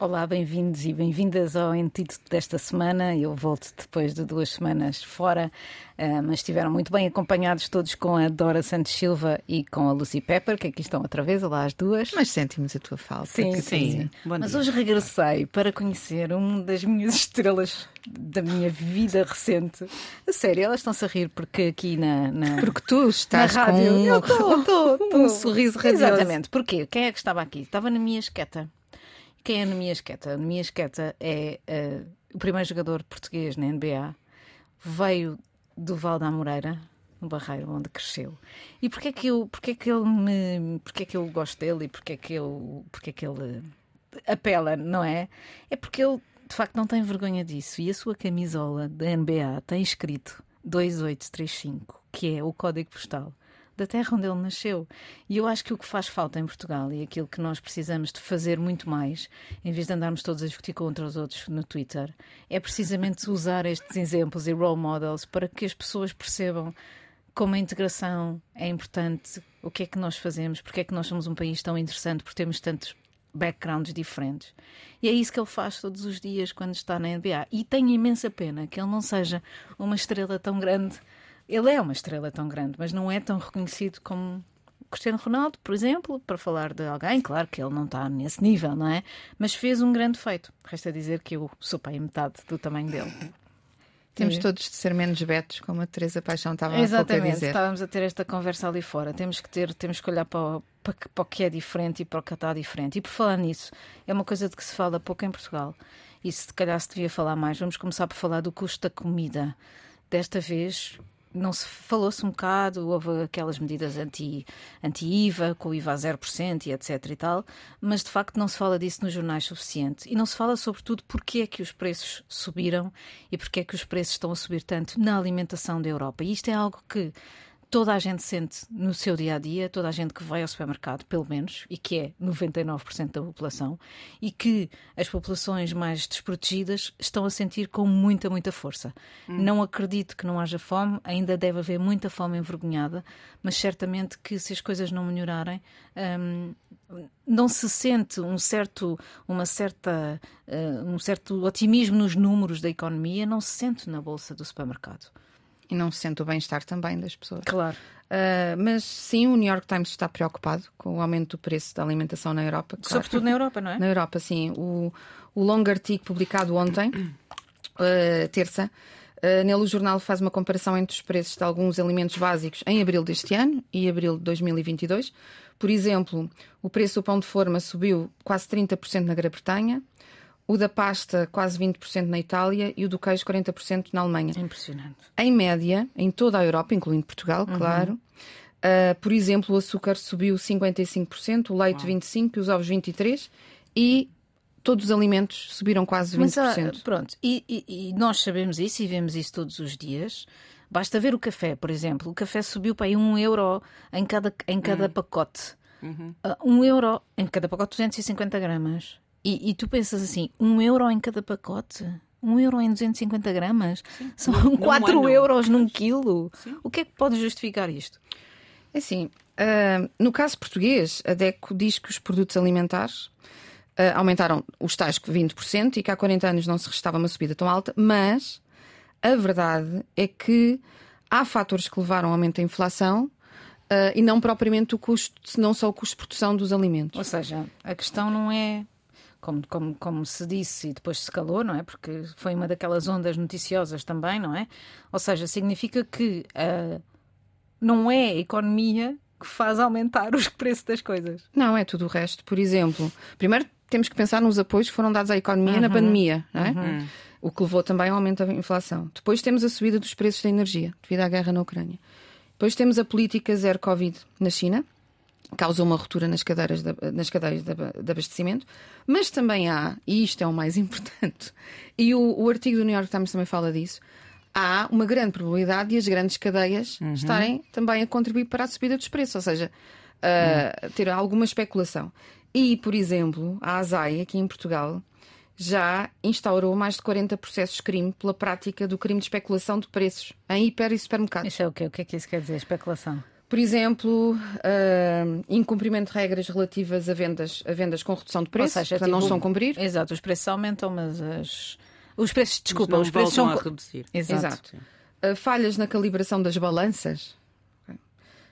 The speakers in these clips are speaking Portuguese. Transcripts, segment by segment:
Olá, bem-vindos e bem-vindas ao Antídoto desta semana. Eu volto depois de duas semanas fora, uh, mas estiveram muito bem acompanhados todos com a Dora Santos Silva e com a Lucy Pepper, que aqui estão outra vez, olá as duas. Mas sentimos a tua falta. Sim, sim. sim. Mas hoje regressei para conhecer uma das minhas estrelas da minha vida recente. A sério, elas estão-se a rir porque aqui na. na porque tu estás na rádio, com um, tô, tô, tô. um sorriso radioso. Exatamente. Porquê? Quem é que estava aqui? Estava na minha esqueta. Quem é Anemia Esqueta? Anemia Esqueta é uh, o primeiro jogador português na NBA. Veio do Val da Moreira, no Barreiro, onde cresceu. E porquê que eu, porquê que ele me, porquê que eu gosto dele e porquê que eu, porquê que ele apela, não é? É porque ele de facto não tem vergonha disso e a sua camisola da NBA tem escrito 2835, que é o código postal da terra onde ele nasceu. E eu acho que o que faz falta em Portugal e aquilo que nós precisamos de fazer muito mais, em vez de andarmos todos a discutir contra os outros no Twitter, é precisamente usar estes exemplos e role models para que as pessoas percebam como a integração é importante, o que é que nós fazemos, porque é que nós somos um país tão interessante, porque temos tantos backgrounds diferentes. E é isso que ele faz todos os dias quando está na NBA. E tenho imensa pena que ele não seja uma estrela tão grande ele é uma estrela tão grande, mas não é tão reconhecido como Cristiano Ronaldo, por exemplo, para falar de alguém, claro que ele não está nesse nível, não é? Mas fez um grande feito. Resta dizer que eu sou pai metade do tamanho dele. Temos todos de ser menos betos, como a Teresa Paixão estava Exatamente, a dizer. estávamos a ter esta conversa ali fora. Temos que ter, temos que olhar para o, para, para o que é diferente e para o que está diferente. E por falar nisso, é uma coisa de que se fala pouco em Portugal. E se calhar se devia falar mais, vamos começar por falar do custo da comida. Desta vez, não se falou-se um bocado, houve aquelas medidas anti, anti-IVA, com o IVA a 0% e etc e tal, mas de facto não se fala disso nos jornais suficiente. E não se fala sobretudo porque é que os preços subiram e porque é que os preços estão a subir tanto na alimentação da Europa. E isto é algo que toda a gente sente no seu dia a dia, toda a gente que vai ao supermercado, pelo menos, e que é 99% da população, e que as populações mais desprotegidas estão a sentir com muita, muita força. Hum. Não acredito que não haja fome, ainda deve haver muita fome envergonhada, mas certamente que se as coisas não melhorarem, hum, não se sente um certo, uma certa, uh, um certo otimismo nos números da economia, não se sente na bolsa do supermercado e não se sente o bem-estar também das pessoas. Claro. Uh, mas sim, o New York Times está preocupado com o aumento do preço da alimentação na Europa. Claro. Sobretudo na Europa, não é? Na Europa, sim. O, o longo artigo publicado ontem, uh, terça, uh, nele o jornal faz uma comparação entre os preços de alguns alimentos básicos em abril deste ano e abril de 2022. Por exemplo, o preço do pão de forma subiu quase 30% na Grã-Bretanha, o da pasta quase 20% na Itália e o do queijo 40% na Alemanha. Impressionante. Em média, em toda a Europa, incluindo Portugal, uhum. claro. Uh, por exemplo, o açúcar subiu 55%, o leite Uau. 25% e os ovos 23%. E todos os alimentos subiram quase 20%. Mas, ah, pronto, e, e, e, nós sabemos isso e vemos isso todos os dias. Basta ver o café, por exemplo. O café subiu para aí um euro em cada, em cada uhum. pacote. Uhum. Uh, um euro em cada pacote, 250 gramas. E, e, tu pensas assim, um euro em cada pacote? Um euro em 250 gramas? Sim. São 4 euros num quilo. Sim. O que é que pode justificar isto? É assim, uh, no caso português, a DECO diz que os produtos alimentares uh, aumentaram os tais 20% e que há 40 anos não se restava uma subida tão alta, mas a verdade é que há fatores que levaram ao aumento da inflação Uh, e não propriamente o custo, não só o custo de produção dos alimentos. Ou seja, a questão não é como, como, como se disse e depois se calou, não é? Porque foi uma daquelas ondas noticiosas também, não é? Ou seja, significa que uh, não é a economia que faz aumentar os preços das coisas. Não, é tudo o resto. Por exemplo, primeiro temos que pensar nos apoios que foram dados à economia uhum. na pandemia, não é? Uhum. O que levou também ao aumento da inflação. Depois temos a subida dos preços da energia, devido à guerra na Ucrânia. Depois temos a política zero Covid na China, causou uma ruptura nas, cadeiras de, nas cadeias de, de, abastecimento, mas também há, e isto é o mais importante, e o, o, artigo do New York Times também fala disso, há uma grande probabilidade de as grandes cadeias uhum. estarem também a contribuir para a subida dos preços, ou seja, uh, uhum. ter alguma especulação. E, por exemplo, a ASAI, aqui em Portugal, já instaurou mais de 40 processos de crime pela prática do crime de especulação de preços em hiper e supermercados. Isso é o quê? O que é que isso quer dizer, especulação? Por exemplo, uh, incumprimento de regras relativas a vendas, a vendas com redução de preço, seja, tipo, não estão a cumprir. Exato, os preços aumentam, mas as... os preços, desculpa, os preços são a reduzir. Exato. Exato. Uh, falhas na calibração das balanças,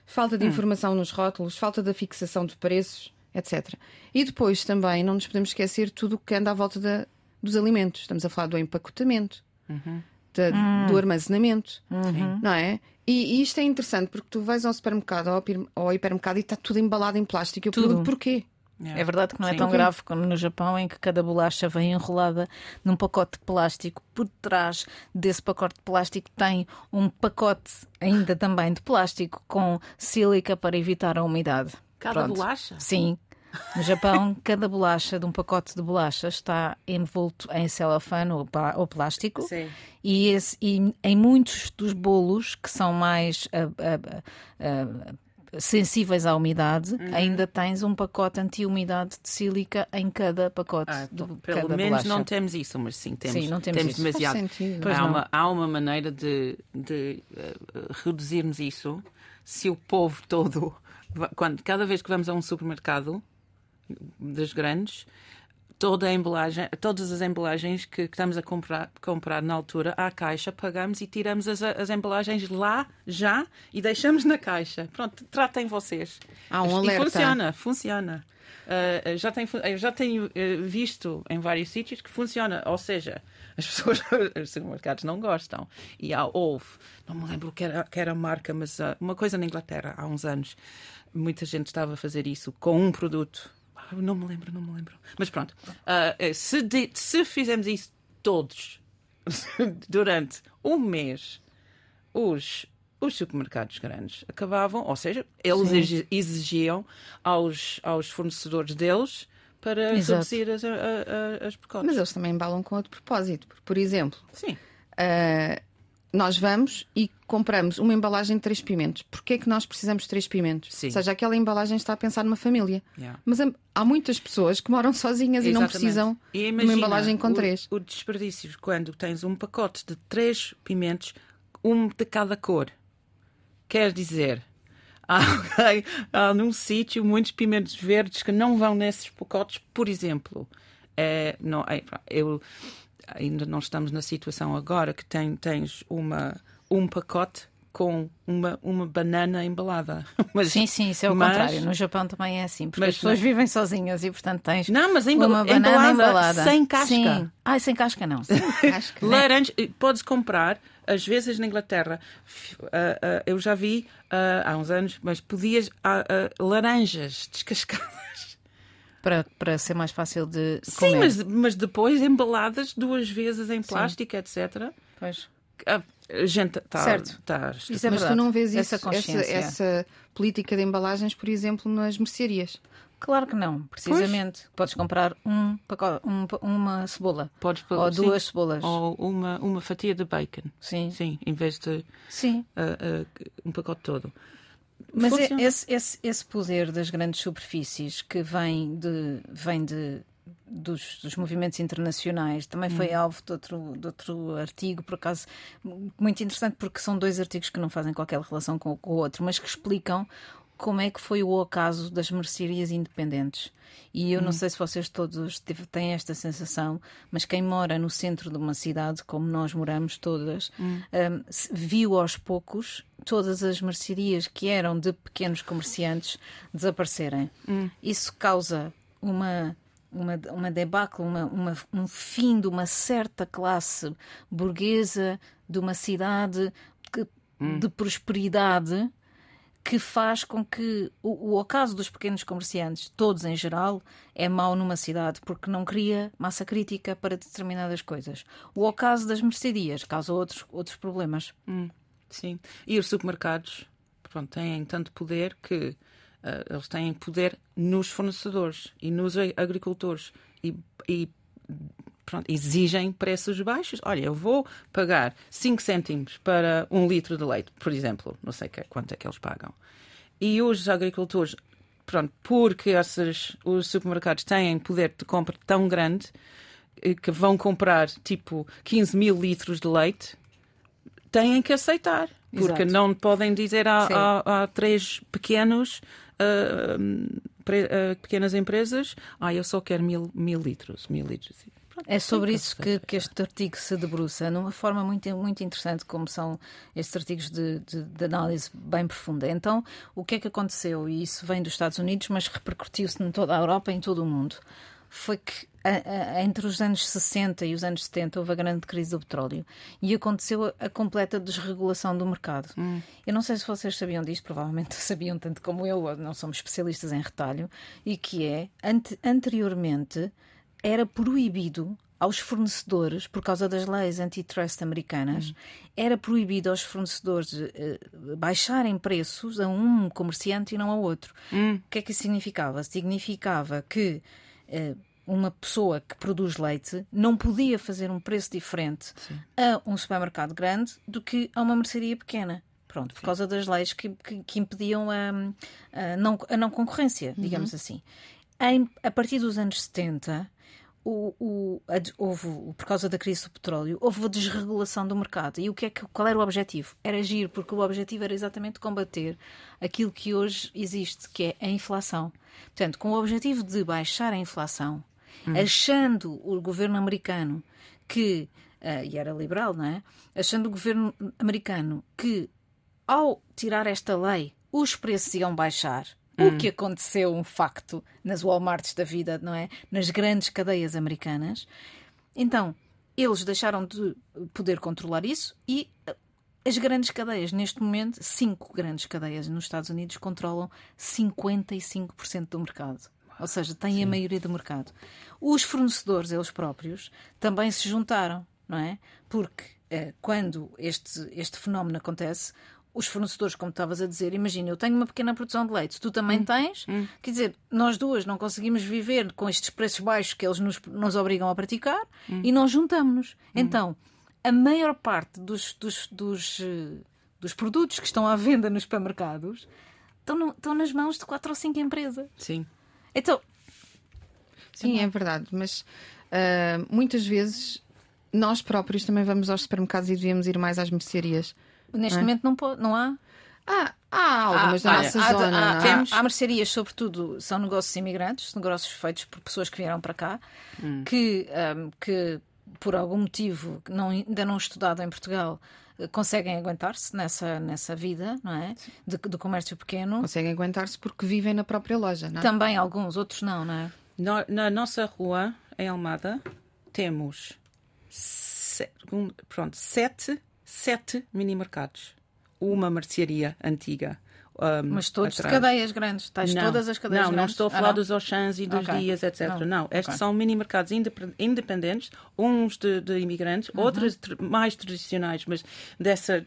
falta de hum. informação nos rótulos, falta da fixação de preços, etc. E depois também não nos podemos esquecer tudo o que anda à volta da, dos alimentos. Estamos a falar do empacotamento, uhum. Da, hum. do armazenamento, uhum. não é? E, e, isto é interessante porque tu vais ao supermercado ou ao hipermercado e está tudo embalado em plástico. Eu tudo. pergunto porquê? É verdade que não é Sim. tão grave como no Japão, em que cada bolacha vem enrolada num pacote de plástico. Por trás desse pacote de plástico tem um pacote ainda também de plástico com sílica para evitar a umidade. Cada Pronto. bolacha? Sim. No Japão, cada bolacha de um pacote de bolachas está envolto em celofane ou, ou plástico. Sim. E, esse, e, em muitos dos bolos que são mais uh, uh, uh, sensíveis à umidade, uhum. ainda tens um pacote anti-umidade de sílica em cada pacote. Ah, do, pelo cada menos bolacha. não temos isso, mas sim temos, sim, não temos, temos isso. demasiado. Há uma, há uma maneira de, de reduzirmos isso se o povo todo quando, cada vez que vamos a um supermercado das grandes, toda a embalagem, todas as embalagens que, que, estamos a comprar, comprar na altura à caixa, pagamos e tiramos as, as embalagens lá já e deixamos na caixa. Pronto, tratem vocês. Há um alerta. E funciona, funciona. Uh, já, tenho, já tenho uh, visto em vários sítios que funciona. Ou seja, as pessoas, os supermercados não gostam. E há, houve, não me lembro que era, que era a marca, mas uh, uma coisa na Inglaterra, há uns anos, muita gente estava a fazer isso com um produto. Não me lembro, não me lembro. Mas pronto, uh, se, de, se fizermos isso todos durante um mês, os, os supermercados grandes acabavam, ou seja, eles Sim. exigiam aos, aos fornecedores deles para Exato. reduzir as, as, as pacotes. Mas eles também embalam com outro propósito. Por exemplo, Sim. Uh, nós vamos e compramos uma embalagem de três pimentos. Porquê é que nós precisamos de três pimentos? Sim. Ou seja, aquela embalagem está a pensar numa família. Yeah. Mas há muitas pessoas que moram sozinhas Exatamente. e não precisam e de uma embalagem com o, três. O desperdício, quando tens um pacote de três pimentos, um de cada cor, quer dizer. Há, há num sítio muitos pimentos verdes que não vão nesses pacotes, por exemplo. É, não, é, eu, ainda não estamos na situação agora que tem, tens uma, um pacote com uma, uma banana embalada. Mas, sim, sim, isso é o mas, contrário. No Japão também é assim, porque as pessoas vivem sozinhas e, portanto, tens não, mas embala, uma banana embalada, embalada. sem casca. Sim. Ah, sem casca não. Sem casca, né? Laranja, podes comprar, às vezes na Inglaterra, uh, uh, eu já vi uh, há uns anos, mas podias laranjas descascadas para, para ser mais fácil de comer. Sim, mas, mas depois embaladas duas vezes em plástico, Sim. etc. Pois. A gente está. Certo. Tá, isso é mas tu não vês isso, essa, essa, essa, política de embalagens, por exemplo, nas mercearias? Claro que não, precisamente. Pois. Podes comprar um, um, uma cebola. Podes, ou sim. duas cebolas. Ou uma, uma fatia de bacon. Sim. Sim, em vez de sim. Uh, uh, um pacote todo. Mas é esse, esse, esse poder das grandes superfícies que vem de, vem de dos, dos, movimentos internacionais. Também foi hum. alvo de outro, de outro artigo, por acaso, muito interessante, porque são dois artigos que não fazem qualquer relação com, com o outro, mas que explicam como é que foi o ocaso das mercearias independentes. E eu hum. não sei se vocês todos têm esta sensação, mas quem mora no centro de uma cidade, como nós moramos todas, hum. um, viu aos poucos todas as mercearias que eram de pequenos comerciantes desaparecerem. Hum. Isso causa uma uma, uma debacle, uma, uma, um fim de uma certa classe burguesa, de uma cidade que, hum. de prosperidade que faz com que o, o ocaso dos pequenos comerciantes, todos em geral, é mau numa cidade porque não cria massa crítica para determinadas coisas. O ocaso das mercearias causa outros, outros problemas. Hum, sim. E os supermercados pronto, têm tanto poder que uh, eles têm poder nos fornecedores e nos agricultores. E, e pronto, exigem preços baixos. Olha, eu vou pagar 5 cêntimos para um litro de leite, por exemplo. Não sei quanto é que eles pagam. E os agricultores, pronto, porque esses, os supermercados têm poder de compra tão grande eh, que vão comprar tipo 15 mil litros de leite, têm que aceitar. Porque Exato. não podem dizer a, três pequenos, ah, pequenas empresas, ah, eu só quero mil, mil litros. Mil litros. É sobre isso que, que este artigo se debruça, numa forma muito, muito interessante, como são estes artigos de, de- de análise bem profunda. Então, o que é que aconteceu? E isso vem dos Estados Unidos, mas repercutiu-se em toda a Europa e em todo o mundo. Foi que entre os anos 60 e os anos 70 houve a grande crise do petróleo e aconteceu a, completa desregulação do mercado. Eu não sei se vocês sabiam disto, provavelmente sabiam tanto como eu, não somos especialistas em retalho, e que é, ante- anteriormente, era proibido aos fornecedores, por causa das leis antitrust americanas, era proibido aos fornecedores eh, baixarem preços a um comerciante e não ao outro. O que é que isso significava? Significava que eh, uma pessoa que produz leite não podia fazer um preço diferente a um supermercado grande do que a uma mercearia pequena. Pronto, por causa das leis que, que, que impediam a, a não, a não concorrência, digamos assim. Em- a partir dos anos 70, o, o- houve, por causa da crise do petróleo, houve a desregulação do mercado. E o que é que, qual era o objetivo? Era agir, porque o objetivo era exatamente combater aquilo que hoje existe, que é a inflação. Portanto, com o objetivo de baixar a inflação, achando o governo americano que, ah, e era liberal, não é? Achando o governo americano que ao tirar esta lei, os preços iam baixar. O que aconteceu, um facto, nas Walmarts da vida, não é? Nas grandes cadeias americanas. Então, eles deixaram de poder controlar isso e eh, as grandes cadeias, neste momento, cinco grandes cadeias nos Estados Unidos controlam 55% do mercado. Ou seja, têm a maioria do mercado. Os fornecedores, eles próprios, também se juntaram, não é? Porque eh, quando este, este fenómeno acontece, os fornecedores, como estavas a dizer, imagina, eu tenho uma pequena produção de leite, tu também tens, quer dizer, nós duas não conseguimos viver com estes preços baixos que eles nos, nos obrigam a praticar e nós juntamos-nos. Então, a maior parte dos, dos, dos, eh, dos produtos que estão à venda nos supermercados estão, no- estão nas mãos de quatro ou cinco empresas. Sim. Então, Sim, é verdade, mas ah, muitas vezes nós próprios também vamos aos supermercados e devíamos ir mais às mercearias. Neste momento não, pode, não há. Ah, há algumas Há- na olha, nossa há, zona. há, não é? temos- há mercearias, sobretudo, são negócios imigrantes, negócios feitos por pessoas que vieram para cá, que, ahm, que por algum motivo que não, ainda não estudado em Portugal eh, conseguem aguentar-se nessa, nessa vida, não é? De, do comércio pequeno. Conseguem aguentar-se porque vivem na própria loja, não é? Também alguns, outros não, não é? No- na nossa rua, em Almada, temos se- um- pronto, sete, sete mini mercados. Uma mercearia antiga. Um, Mas todos atrás. de cadeias grandes, tais Não, todas as cadeias Não, não grandes? estou a Ah, falar não? dos Auchans e dos Ok. Dias, etc. Não. Não, estes Ok. são mini mercados indep- independentes, uns de, de imigrantes, Uhum. outros tr- mais tradicionais, mas dessa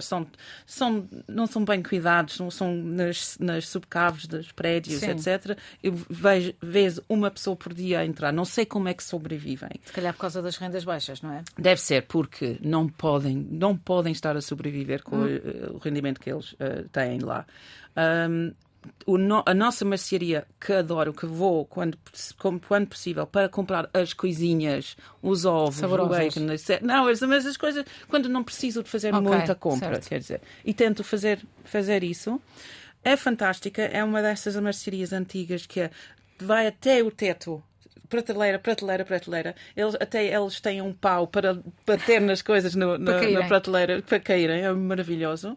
são, são, não são bem cuidados, não são nas, nas subcaves dos prédios, Sim. etc. Eu vejo, vejo uma pessoa por dia a entrar, não sei como é que sobrevivem. Se calhar por causa das rendas baixas, não é? Deve ser porque não podem, não podem estar a sobreviver com eh, o rendimento que eles eh, têm lá. O no- a nossa mercearia, que adoro, que vou quando, quando possível para comprar as coisinhas, os ovos, Saborosas. o bacon, não, mas, as coisas quando não preciso de fazer Ok, muita compra, certo. quer dizer, e tento fazer, fazer isso. É fantástica, é uma dessas mercearias antigas que é- vai até o teto prateleira, prateleira, prateleira. Eles, até eles têm um pau para bater nas coisas no- na, caírem. na prateleira para caírem. É maravilhoso.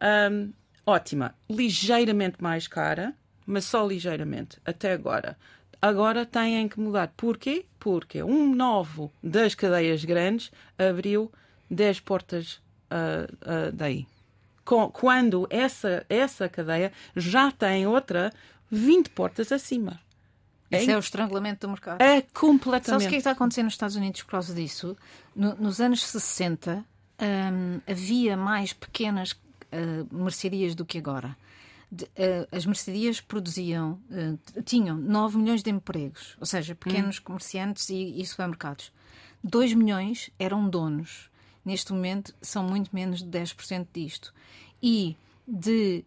Ahm, ótima. Ligeiramente mais cara, mas só ligeiramente, até agora. Agora têm que mudar. Porquê? Porque um novo das cadeias grandes abriu 10 portas ah, ah, daí. Com- quando essa, essa cadeia já tem outra 20 portas acima. Isso É o estrangulamento do mercado. É Sabes completamente. o que é que está acontecendo nos Estados Unidos por causa disso? No- nos anos 60 hum, havia mais pequenas ah, mercearias do que agora. De- ah, as mercearias produziam, ah, tinham 9 milhões de empregos, ou seja, pequenos comerciantes e, e supermercados. 2 milhões eram donos. Neste momento são muito menos de 10% disto. E de,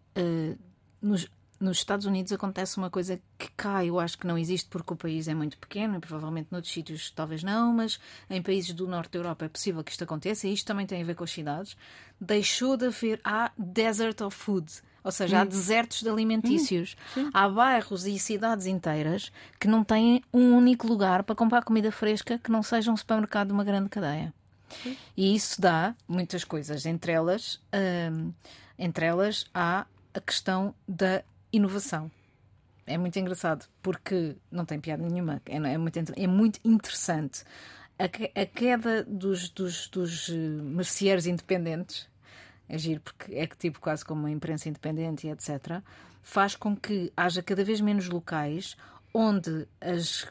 nos- nos Estados Unidos acontece uma coisa que cá eu acho que não existe porque o país é muito pequeno e provavelmente noutros sítios talvez não, mas em países do norte da Europa é possível que isto aconteça e isto também tem a ver com as cidades. Deixou de haver. Há desert of food. Ou seja, há desertos de alimentícios. há bairros e cidades inteiras que não têm um único lugar para comprar comida fresca que não seja um supermercado de uma grande cadeia. E isso dá muitas coisas. Entre elas, hum, entre elas há a questão da inovação. É muito engraçado porque não tem piada nenhuma. É, é muito, é muito interessante. A, a queda dos, dos, dos merceeiros independentes é porque é que tipo quase como uma imprensa independente e etc. faz com que haja cada vez menos locais onde as,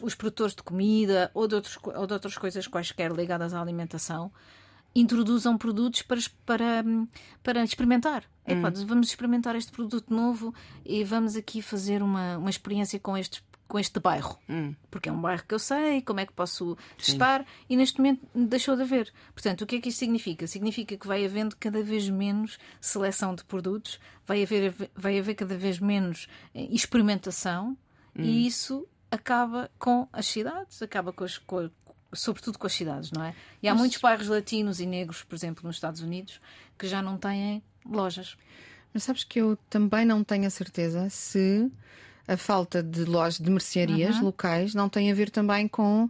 os produtores de comida ou de, outros, ou de outras coisas quaisquer ligadas à alimentação introduzam produtos para, para, para experimentar. É, hum. vamos experimentar este produto novo e vamos aqui fazer uma, uma experiência com estes com este bairro, hum. porque é um bairro que eu sei, como é que posso testar, Sim. e neste momento deixou de haver. Portanto, o que é que isto significa? Significa que vai havendo cada vez menos seleção de produtos, vai haver, vai haver cada vez menos eh, experimentação, hum. e isso acaba com as cidades, acaba com as, com, sobretudo com as cidades, não é? E há Mas... muitos bairros latinos e negros, por exemplo, nos Estados Unidos, que já não têm lojas. Mas sabes que eu também não tenho a certeza se a falta de lojas de mercearias uhum. locais não tem a ver também com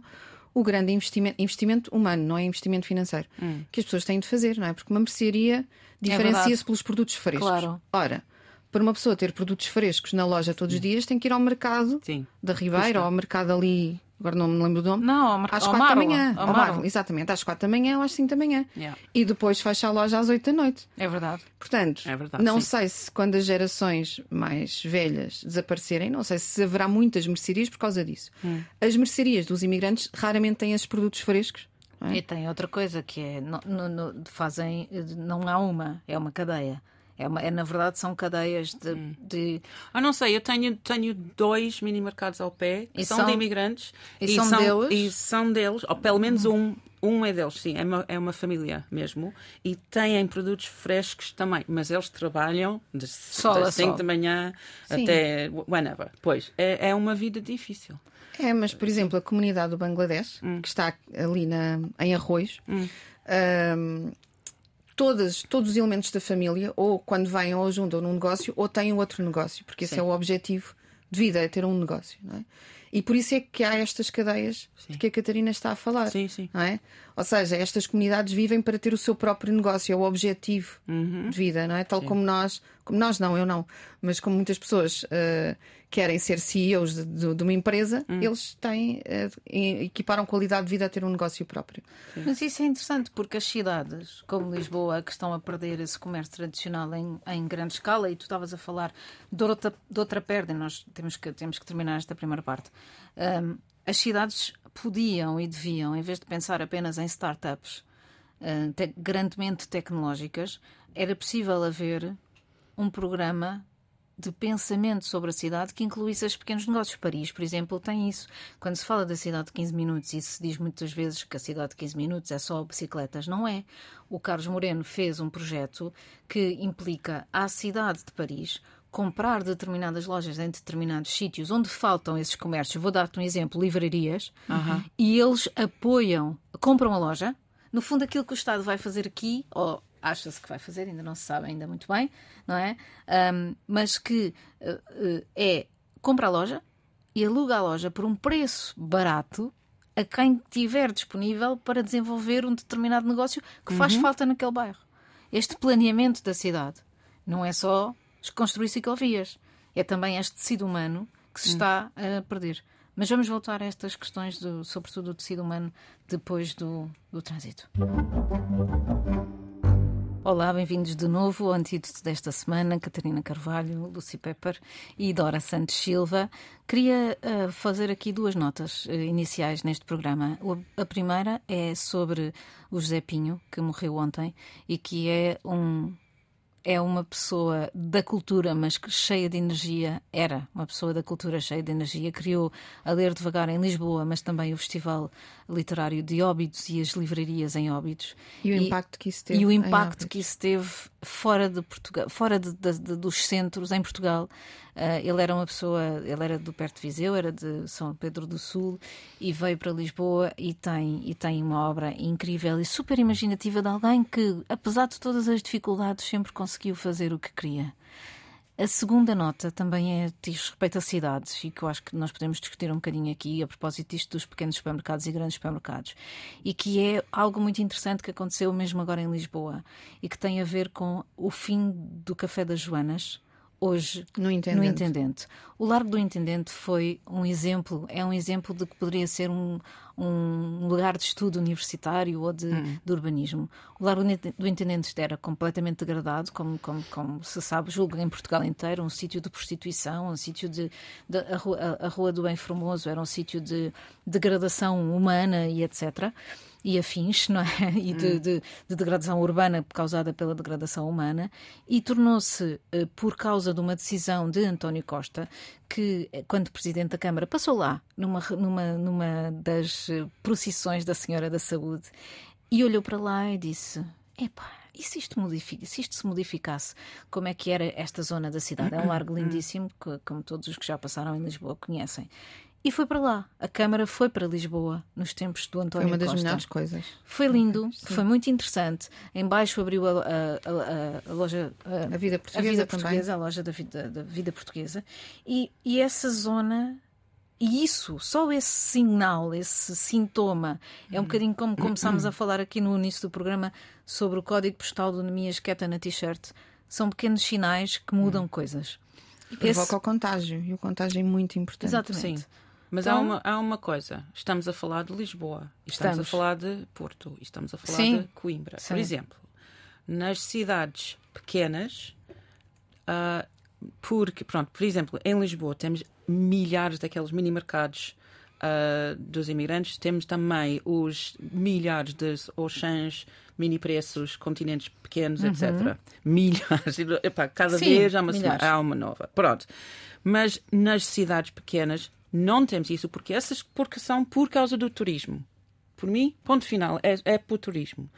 o grande investimento, investimento humano, não é investimento financeiro, hum. que as pessoas têm de fazer, não é? Porque uma mercearia é diferencia-se é pelos produtos frescos. Claro. Ora, para uma pessoa ter produtos frescos na loja todos os dias, tem que ir ao mercado Sim. da Ribeira ou ao mercado ali agora não me lembro do nome. Não, ao, às quatro da manhã. Ao, exatamente, às quatro da manhã ou às cinco da manhã. Yeah. E depois fecha a loja às oito da noite. É verdade. Portanto, é verdade, não sim. sei se quando as gerações mais velhas desaparecerem, não sei se haverá muitas mercearias por causa disso. Hum. As mercearias dos imigrantes raramente têm esses produtos frescos. É? E tem outra coisa que é, não, fazem, não há uma, é uma cadeia. É, uma, é, na verdade, são cadeias de. Hum. de... Ah, não sei, eu tenho, tenho dois mini mercados ao pé que são, são, de imigrantes e, e, são, deles? E são deles, ou pelo menos um. Um é deles, sim, é uma, é uma família mesmo. E têm produtos frescos também, mas eles trabalham de, sol de 5 da manhã sim. até whenever. Pois, é, é uma vida difícil. É, mas por exemplo, a comunidade do Bangladesh, hum. que está ali na, em Arroz, hum. um, todas, todos os elementos da família, ou quando vêm ou juntam num negócio, ou têm outro negócio, porque esse Sim. é o objetivo de vida, é ter um negócio. Não é? E por isso é que há estas cadeias sim. de que a Catarina está a falar. Sim, sim. Não é? Ou seja, estas comunidades vivem para ter o seu próprio negócio, é o objetivo uhum. de vida, não é? Tal sim. como nós, como nós não, eu não, mas como muitas pessoas uh, querem ser CEOs de, de, de uma empresa, uhum. eles têm, uh, equiparam qualidade de vida a ter um negócio próprio. Sim. Mas isso é interessante porque as cidades, como Lisboa, que estão a perder esse comércio tradicional em, em grande escala, e tu estavas a falar de outra, de outra perda, nós temos que, temos que terminar esta primeira parte. Um, as cidades podiam e deviam, em vez de pensar apenas em startups uh, te grandemente tecnológicas, era possível haver um programa de pensamento sobre a cidade que incluísse os pequenos negócios. Paris, por exemplo, tem isso. Quando se fala da cidade de 15 minutos e se diz muitas vezes que a cidade de 15 minutos é só bicicletas, não é. O Carlos Moreno fez um projeto que implica à cidade de Paris comprar determinadas lojas em determinados sítios onde faltam esses comércios, vou dar-te um exemplo, livrarias, uhum. e eles apoiam, compram a loja. No fundo, aquilo que o Estado vai fazer aqui, ou acha-se que vai fazer, ainda não se sabe ainda muito bem, não é? Um, mas que uh, uh, é compra a loja e aluga a loja por um preço barato a quem tiver disponível para desenvolver um determinado negócio que faz uhum. falta naquele bairro. Este planeamento da cidade não é só construir ciclovias. É também este tecido humano que se hum. está a perder. Mas vamos voltar a estas questões, do, sobretudo do tecido humano, depois do, do trânsito. Olá, bem-vindos de novo ao antídoto desta semana. Catarina Carvalho, Lucy Pepper e Dora Santos Silva. Queria uh, fazer aqui duas notas uh, iniciais neste programa. A primeira é sobre o José Pinho, que morreu ontem e que é um é uma pessoa da cultura, mas cheia de energia. Era uma pessoa da cultura cheia de energia. Criou a Ler Devagar em Lisboa, mas também o Festival Literário de Óbidos e as livrarias em Óbidos. E o impacto que isso teve. E o impacto que isso teve fora de Portugal, fora de, de, de, dos centros em Portugal. Uh, ele era uma pessoa, ele era do perto de Viseu, era de São Pedro do Sul e veio para Lisboa e tem e tem uma obra incrível e super imaginativa de alguém que, apesar de todas as dificuldades, sempre conseguiu fazer o que queria. A segunda nota também é diz respeito a cidades e que eu acho que nós podemos discutir um bocadinho aqui a propósito disto dos pequenos supermercados e grandes supermercados e que é algo muito interessante que aconteceu mesmo agora em Lisboa e que tem a ver com o fim do Café das Joanas hoje no intendente. no intendente. O Largo do Intendente foi um exemplo, é um exemplo de que poderia ser um, um lugar de estudo universitário ou de, hum. de urbanismo. O Largo do Intendente era completamente degradado, como, como, como se sabe, julgo em Portugal inteiro, um sítio de prostituição, um sítio de. de a, rua, a, a, Rua do Bem Formoso era um sítio de degradação humana e etc e afins, não é? E de, hum. de, de, degradação urbana causada pela degradação humana, e tornou-se, eh, por causa de uma decisão de António Costa, que, eh, quando Presidente da Câmara, passou lá, numa, numa, numa das eh, procissões da Senhora da Saúde, e olhou para lá e disse: Epá, e se isto, modifica, se isto se modificasse, como é que era esta zona da cidade? É um largo lindíssimo, que, como todos os que já passaram em Lisboa conhecem. E foi para lá. A Câmara foi para Lisboa nos tempos do António Foi uma das Costa. melhores coisas. Foi lindo, Sim. foi muito interessante. Embaixo abriu a, a, a, a loja a, Vida Portuguesa, a vida portuguesa a loja da vida, da vida Portuguesa. E, e essa zona e isso, só esse sinal, esse sintoma, é um bocadinho como começámos a falar aqui no início do programa sobre o código postal do Nemias Queta na t-shirt. São pequenos sinais que mudam coisas. E provoca esse... o contágio, e o contágio é muito importante. Exatamente. Sim. Mas então, há, uma, há uma coisa: estamos a falar de Lisboa, estamos, estamos. a falar de Porto, estamos a falar Sim. de Coimbra. Sim. Por exemplo, nas cidades pequenas, uh, porque, pronto, por exemplo, em Lisboa temos milhares daqueles mini mercados uh, dos imigrantes, temos também os milhares de Auchans, mini preços, continentes pequenos, uhum. etc. Milhares, Epá, cada Sim, vez há uma, há uma nova. Pronto. Mas nas cidades pequenas não temos isso porque essas porque são por causa do turismo. Por mim, ponto final, é, é por turismo.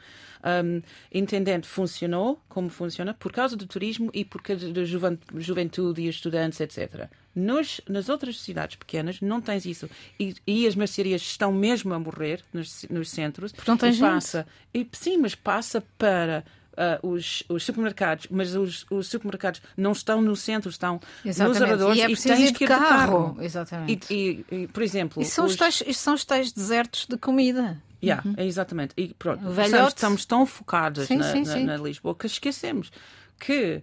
Um, entendendo funcionou como funciona por causa do turismo e por causa da juventude e estudantes, etc. Nos, nas outras cidades pequenas não tens isso. E, e as mercearias estão mesmo a morrer nos, nos centros. Porque não tens e passa, e, Sim, mas passa para uh, os, os, supermercados, mas os, os, supermercados não estão no centro, estão Exatamente. nos arredores e, é e tens que ir de carro. Exatamente. E, e, por exemplo. E são os, tais, são os tais desertos de comida. Yeah, uhum. exatamente. E pronto, estamos, estamos, tão focados sim, na, sim, na, sim. na, Lisboa que esquecemos que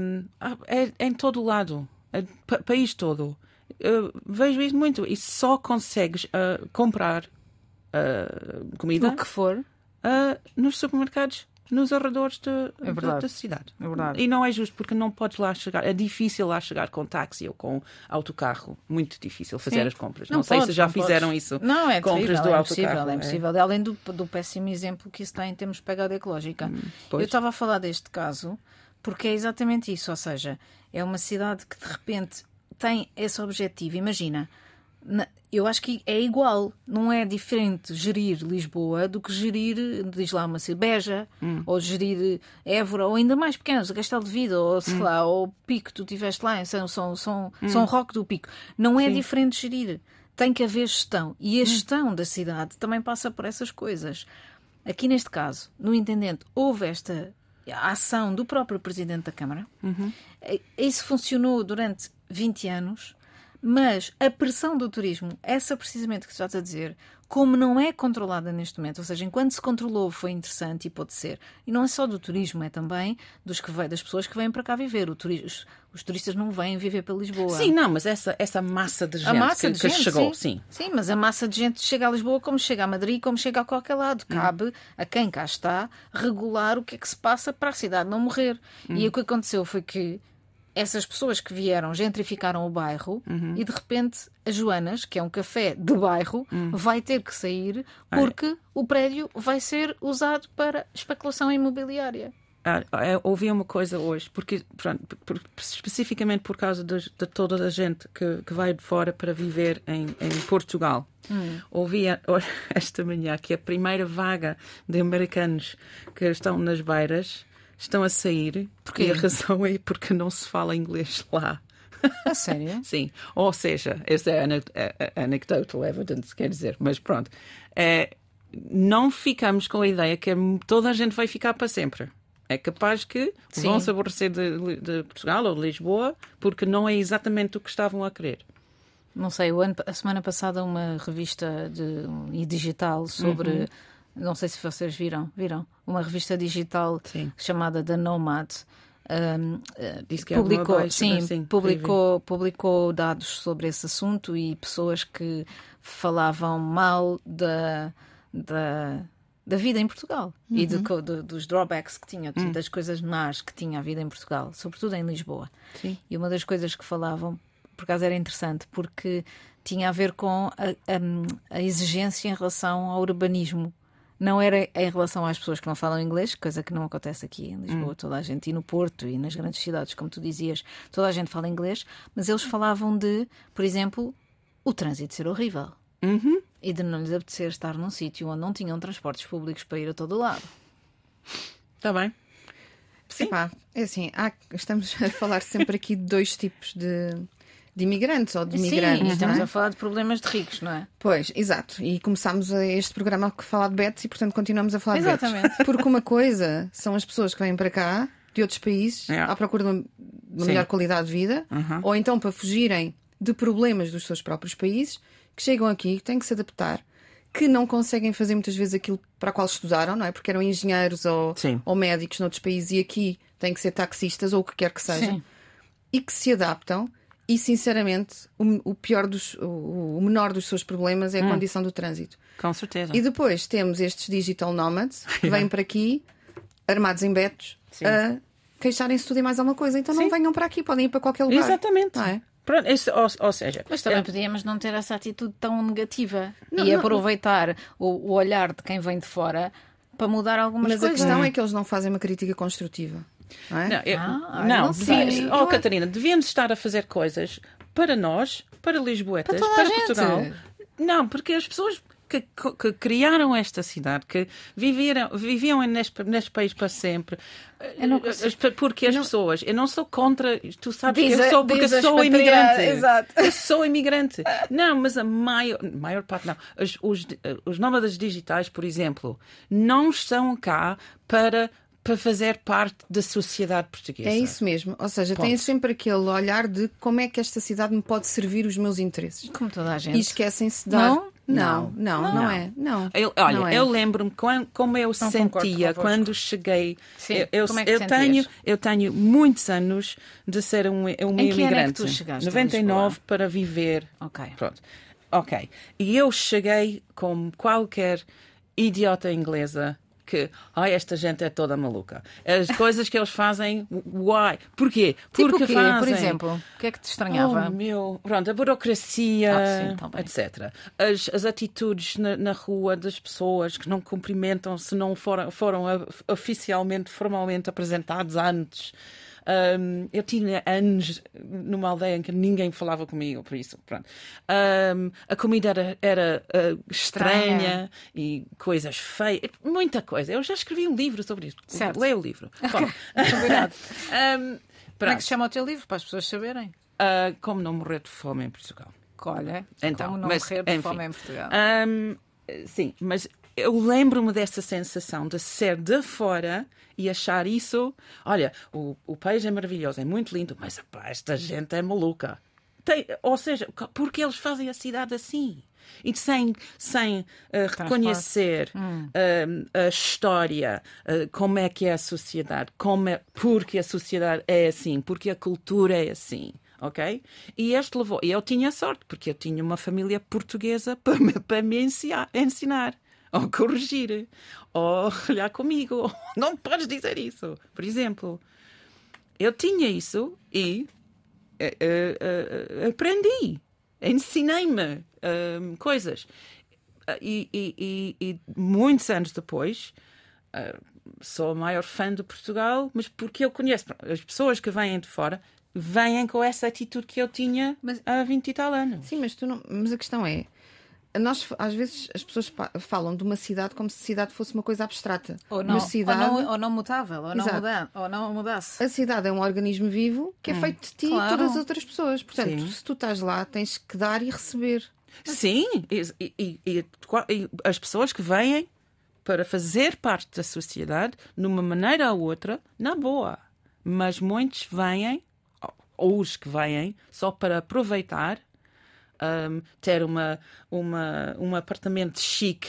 um, é, é, em todo o lado, é, país todo. Eu vejo isso muito e só consegues uh, comprar uh, comida o que for uh, nos supermercados nos arredores de, é da, da cidade. É verdade. E não é justo porque não podes lá chegar. É difícil lá chegar com táxi ou com autocarro. Muito difícil fazer Sim. as compras. Não, não sei se já fizeram podes. isso. Não, é compras terrível, do é autocarro. Impossível, é impossível. É. Além do, do péssimo exemplo que isso tem em termos de pegada ecológica. Hum, Eu estava a falar deste caso porque é exatamente isso. Ou seja, é uma cidade que de repente tem esse objetivo. Imagina, eu acho que é igual, não é diferente gerir Lisboa do que gerir, diz lá, uma Beja, hum. ou gerir Évora, ou ainda mais pequenos, Castelo de Vida, ou sei hum. lá, ou Pico, tu estiveste lá em São, São, São, hum. São Roque do Pico. Não é Sim. diferente gerir. Tem que haver gestão. E a hum. gestão da cidade também passa por essas coisas. Aqui neste caso, no Intendente, houve esta ação do próprio Presidente da Câmara. Uhum. Isso funcionou durante 20 anos mas a pressão do turismo, essa precisamente que estás a dizer, como não é controlada neste momento, ou seja, enquanto se controlou foi interessante e pode ser. E não é só do turismo, é também dos que vem, das pessoas que vêm para cá viver. Turismo, os turistas não vêm viver para Lisboa. Sim, não, mas essa, essa massa de gente, a massa que, de gente, que chegou, sim. sim. Sim, mas a massa de gente chega a Lisboa como chega a Madrid, como chega a qualquer lado. Hum. Cabe hum. a quem cá está regular o que é que se passa para a cidade não morrer. Hum. E o que aconteceu foi que essas pessoas que vieram gentrificaram o bairro uhum. e de repente a Joanas, que é um café de bairro, uhum. vai ter que sair porque o prédio vai ser usado para especulação imobiliária. Ah, eu ouvi uma coisa hoje, porque pronto, por, especificamente por causa de, de, toda a gente que, que vai de fora para viver em, em Portugal. Hum. Ouvi esta manhã que a primeira vaga de americanos que estão nas beiras estão a sair. Porquê? E a razão é porque não se fala inglês lá. A sério? Sim, ou seja, essa é anecdotal evidence, quer dizer, mas pronto. É, não ficamos com a ideia que toda a gente vai ficar para sempre. É capaz que Sim. vão se aborrecer de, de Portugal ou de Lisboa porque não é exatamente o que estavam a querer. Não sei, ano- a semana passada uma revista de, e digital sobre. Uhum. Não sei se vocês viram. Viram? Uma revista digital Sim. chamada The Nomad. um, Disse que é alguma publicou, sim, mas sim, publicou, publicou dados sobre esse assunto e pessoas que falavam mal da, da, da vida em Portugal e de co- de- dos drawbacks que tinha, das coisas más que tinha a vida em Portugal, sobretudo em Lisboa. Sim. E uma das coisas que falavam, por acaso era interessante, porque tinha a ver com a, a- a exigência em relação ao urbanismo. Não era em relação às pessoas que não falam inglês, coisa que não acontece aqui em Lisboa, toda a gente, e no Porto e nas grandes cidades, como tu dizias, toda a gente fala inglês, mas eles falavam de, por exemplo, o trânsito ser horrível. E de não lhes apetecer estar num sítio onde não tinham transportes públicos para ir a todo lado. Está bem? Sim. é assim, há- estamos a falar sempre aqui de dois tipos de, de imigrantes ou de Sim, imigrantes. e não estamos é? a falar de problemas de ricos, não é? Pois, exato. E começámos este programa a falar de Betos e, portanto, continuamos a falar de Exatamente. Betos. Porque uma coisa são as pessoas que vêm para cá, de outros países, Yeah. à procura de uma, de Sim. melhor qualidade de vida, ou então para fugirem de problemas dos seus próprios países, que chegam aqui, têm que se adaptar, que não conseguem fazer muitas vezes aquilo para o qual estudaram, não é? Porque eram engenheiros ou, Sim. ou médicos noutros países e aqui têm que ser taxistas ou o que quer que seja Sim. e que se adaptam. E sinceramente, o, o pior dos, o, o menor dos seus problemas é Hum. a condição do trânsito. Com certeza. E depois temos estes digital nomads que vêm para aqui, armados em betos, Sim. a queixarem-se de tudo e mais alguma coisa. Então não Sim. venham para aqui, podem ir para qualquer lugar. Exatamente. Não é? Pronto, isso, ou, ou seja, Mas também é- podíamos não ter essa atitude tão negativa Não, e não. aproveitar o, o olhar de quem vem de fora para mudar algumas Mas a coisas. questão é que eles não fazem uma crítica construtiva. Não é? Não, eu- Ah, não, não oh, acho- Catarina, devíamos estar a fazer coisas para nós, para Lisboetas, Para para, toda a gente. Portugal. Não, porque as pessoas que, que- criaram esta cidade, que viveram, viviam neste, neste país para sempre, não as- porque as pessoas, eu não sou contra, tu sabes Diz que eu sou porque sou imigrante. exato. Eu sou imigrante. Não, mas a maior, maior parte não. Os, os, os nómadas digitais, por exemplo, não estão cá para, para fazer parte da sociedade portuguesa. É isso mesmo. Ou seja, Ponto. têm sempre aquele olhar de como é que esta cidade me pode servir os meus interesses. Como toda a gente. E esquecem-se de dar. Não? Não, não, não, Não. é. Não. Eu- olha, Não é. eu lembro-me como eu concordo sentia quando cheguei. Sim, eu, eu, como é que eu tenho, eu tenho muitos anos de ser um, um Em que ano é que imigrante. tu chegaste a 99 Lisboa? para viver. Ok. Pronto. Ok. E eu cheguei como qualquer idiota inglesa que, ai, esta gente é toda maluca. As coisas que eles fazem, why? Porquê? Tipo Porque quê, fazem. por exemplo? O que é que te estranhava? Oh, meu, pronto, a burocracia, Ah, sim, tá etc. As, as atitudes na, na rua das pessoas que não cumprimentam se não foram, foram oficialmente, formalmente apresentados antes. Um, eu tinha anos numa aldeia em que ninguém falava comigo, por isso, pronto. Um, a comida era, era, uh, estranha, Estranha. e coisas feias, muita coisa. Eu já escrevi um livro sobre isso. Certo. Leia o livro. Bom, Combinado. um, Como é que se chama o teu livro para as pessoas saberem? Uh, como não morrer de fome em Portugal. Olha, Então, como não mas, morrer de enfim. fome em Portugal. Ahm, sim, mas eu lembro-me dessa sensação de ser de fora e achar isso. Olha, o, o país é maravilhoso, é muito lindo, mas epá, esta gente é maluca. Tem- ou seja, porque eles fazem a cidade assim? E sem, sem eh, reconhecer ahm, a história, eh, como é que é a sociedade, como é, porque a sociedade é assim, porque a cultura é assim ok? E este levou. E eu tinha sorte, porque eu tinha uma família portuguesa para me, para me ensinar, ensinar, ou corrigir, ou olhar comigo. Não podes dizer isso. Por exemplo, eu tinha isso e eh, eh, eh, aprendi, ensinei-me eh, coisas. E, e- e- muitos anos depois, sou a maior fã de Portugal, mas porque eu conheço as pessoas que vêm de fora vêm com essa atitude que eu tinha Mas- há 20 e tal anos. Sim, mas, tu não... mas a questão é: nós às vezes as pessoas falam de uma cidade como se a cidade fosse uma coisa abstrata. Ou não, uma cidade, ou não, ou não mutável, ou não, muda, ou não mudasse. a cidade é um organismo vivo que é feito de ti Claro. e todas as outras pessoas. Portanto, Sim. se tu estás lá, tens que dar e receber. Sim, e, e- e- e as pessoas que vêm para fazer parte da sociedade, de uma maneira ou outra, na boa. Mas muitos vêm, ou os que vêm, só para aproveitar, um, ter uma, uma, um apartamento chique.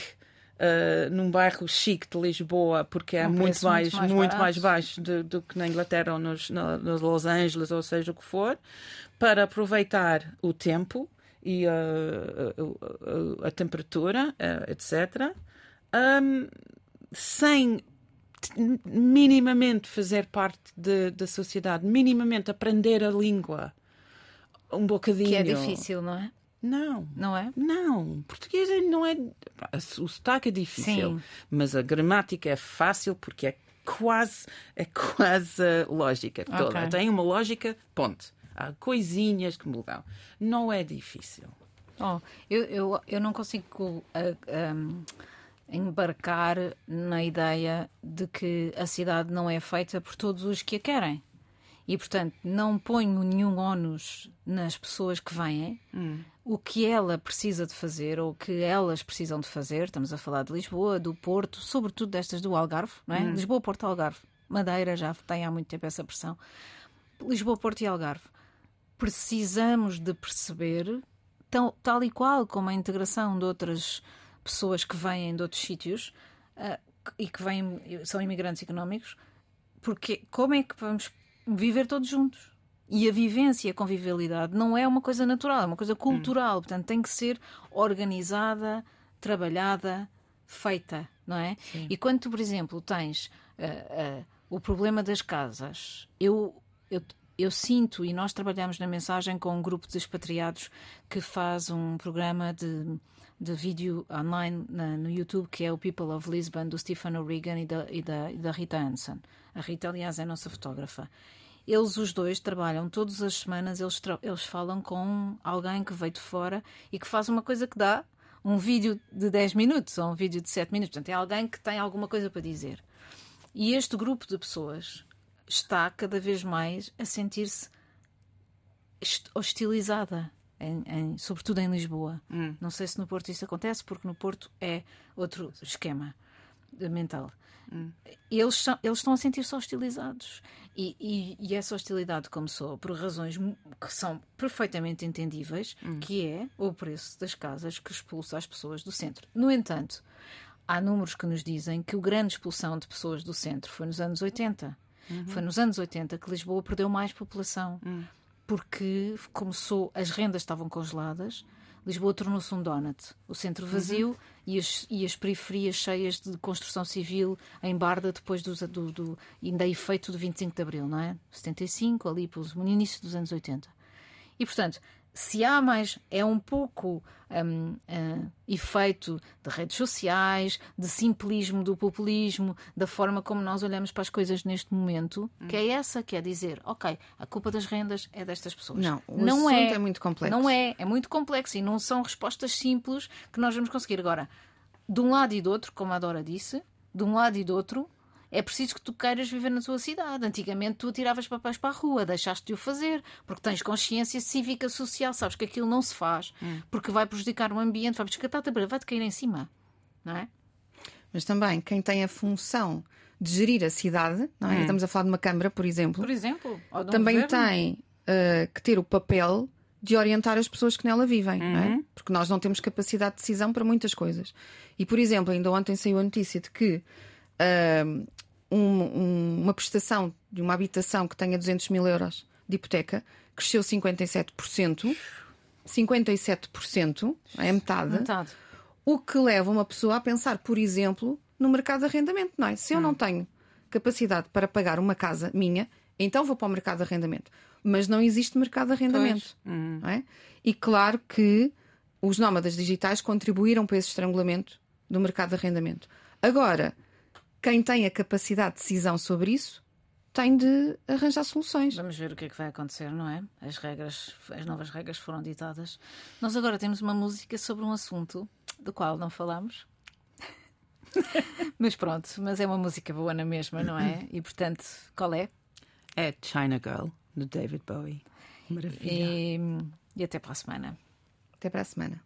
uh, num bairro chique de Lisboa, porque é Um muito muito mais muito mais baixo do, do que na Inglaterra ou nos, na- nos Los Angeles, ou seja o que for, para aproveitar o tempo e uh, a temperatura, uh, etc., um, sem minimamente fazer parte da sociedade, minimamente aprender a língua um bocadinho. Que é difícil, não é? Não. Não é? Não, português é- não é. O sotaque é difícil, Sim. mas a gramática é fácil porque é quase, é quase lógica toda. Ok. Tem uma lógica, ponto. Há coisinhas que mudam. Não é difícil. Oh, eu, eu, eu não consigo ah, um, embarcar na ideia de que a cidade não é feita por todos os que a querem. E, portanto, não ponho nenhum ónus nas pessoas que vêm. O que ela precisa de fazer, ou o que elas precisam de fazer, estamos a falar de Lisboa, do Porto, sobretudo destas do Algarve, não é? Lisboa, Porto, Algarve. Madeira já tem há muito tempo essa pressão. Lisboa, Porto e Algarve. Precisamos de perceber, tal, tal e qual como a integração de outras pessoas que vêm de outros sítios ah, e que vêm, são imigrantes económicos, porque como é que vamos viver todos juntos? E a vivência e a convivialidade não é uma coisa natural, é uma coisa cultural. Portanto, tem que ser organizada, trabalhada, feita, não é? E quando tu, por exemplo, tens ah, ah, o problema das casas, eu, eu, eu sinto, e nós trabalhamos na mensagem com um grupo de expatriados que faz um programa de, de vídeo online na- no YouTube, que é o People of Lisbon, do Stephen O'Regan e da, e, da, e da Rita Hansen. A Rita, aliás, é a nossa fotógrafa. Eles, os dois, trabalham todas as semanas, eles, eles falam com alguém que veio de fora e que faz uma coisa que dá um vídeo de 10 minutos ou um vídeo de 7 minutos. Portanto, é alguém que tem alguma coisa para dizer. E este grupo de pessoas está cada vez mais a sentir-se hostilizada, em- em- sobretudo em Lisboa. Não sei se no Porto isso acontece, porque no Porto é outro esquema mental. Eles, são- eles estão a sentir-se hostilizados. E, e- e essa hostilidade começou por razões que são perfeitamente entendíveis, que é o preço das casas que expulsa as pessoas do centro. No entanto, há números que nos dizem que a grande expulsão de pessoas do centro foi nos anos 80. Foi nos anos 80 que Lisboa perdeu mais população. Porque começou, as rendas estavam congeladas, Lisboa tornou-se um donut. O centro vazio e, as, e as periferias cheias de construção civil em Barda depois dos- do, do, ainda efeito do 25 de Abril, não é? 75, ali pelos- no início dos anos 80. E, portanto, se há mais, é um pouco hum, ah, efeito de redes sociais, de simplismo do populismo, da forma como nós olhamos para as coisas neste momento, que é essa, que é dizer, ok, a culpa das rendas é destas pessoas. Não, o assunto é muito complexo. Não é, é muito complexo e não são respostas simples que nós vamos conseguir. Agora, de um lado e do outro, como a Dora disse, de um lado e do outro, é preciso que tu queiras viver na tua cidade. Antigamente tu tiravas papéis para a rua, deixaste de o fazer, porque tens consciência cívica social, sabes que aquilo não se faz, porque vai prejudicar o ambiente, vai prejudicar vai-te cair em cima, não é? Mas também quem tem a função de gerir a cidade, não é? estamos a falar de uma Câmara, por exemplo, Por exemplo, um também governo. tem uh, que ter o papel de orientar as pessoas que nela vivem, não é? porque nós não temos capacidade de decisão para muitas coisas. E, por exemplo, ainda ontem saiu a notícia de que uh, um- um- uma prestação de uma habitação que tenha 200 mil euros de hipoteca cresceu 57%. 57%, é metade. Metade. O que leva uma pessoa a pensar, por exemplo, no mercado de arrendamento, não é? Se eu não tenho capacidade para pagar uma casa minha, então vou para o mercado de arrendamento. Mas não existe mercado de arrendamento. não é? E claro que os nómadas digitais contribuíram para esse estrangulamento do mercado de arrendamento. Agora, quem tem a capacidade de decisão sobre isso tem de arranjar soluções. Vamos ver o que é que vai acontecer, não é? As regras, as novas regras foram ditadas. Nós agora temos uma música sobre um assunto do qual não falamos. mas pronto, mas é uma música boa na mesma, não é? E portanto, qual é? É China Girl, do David Bowie. Maravilha. E, e até para a semana. Até para a semana.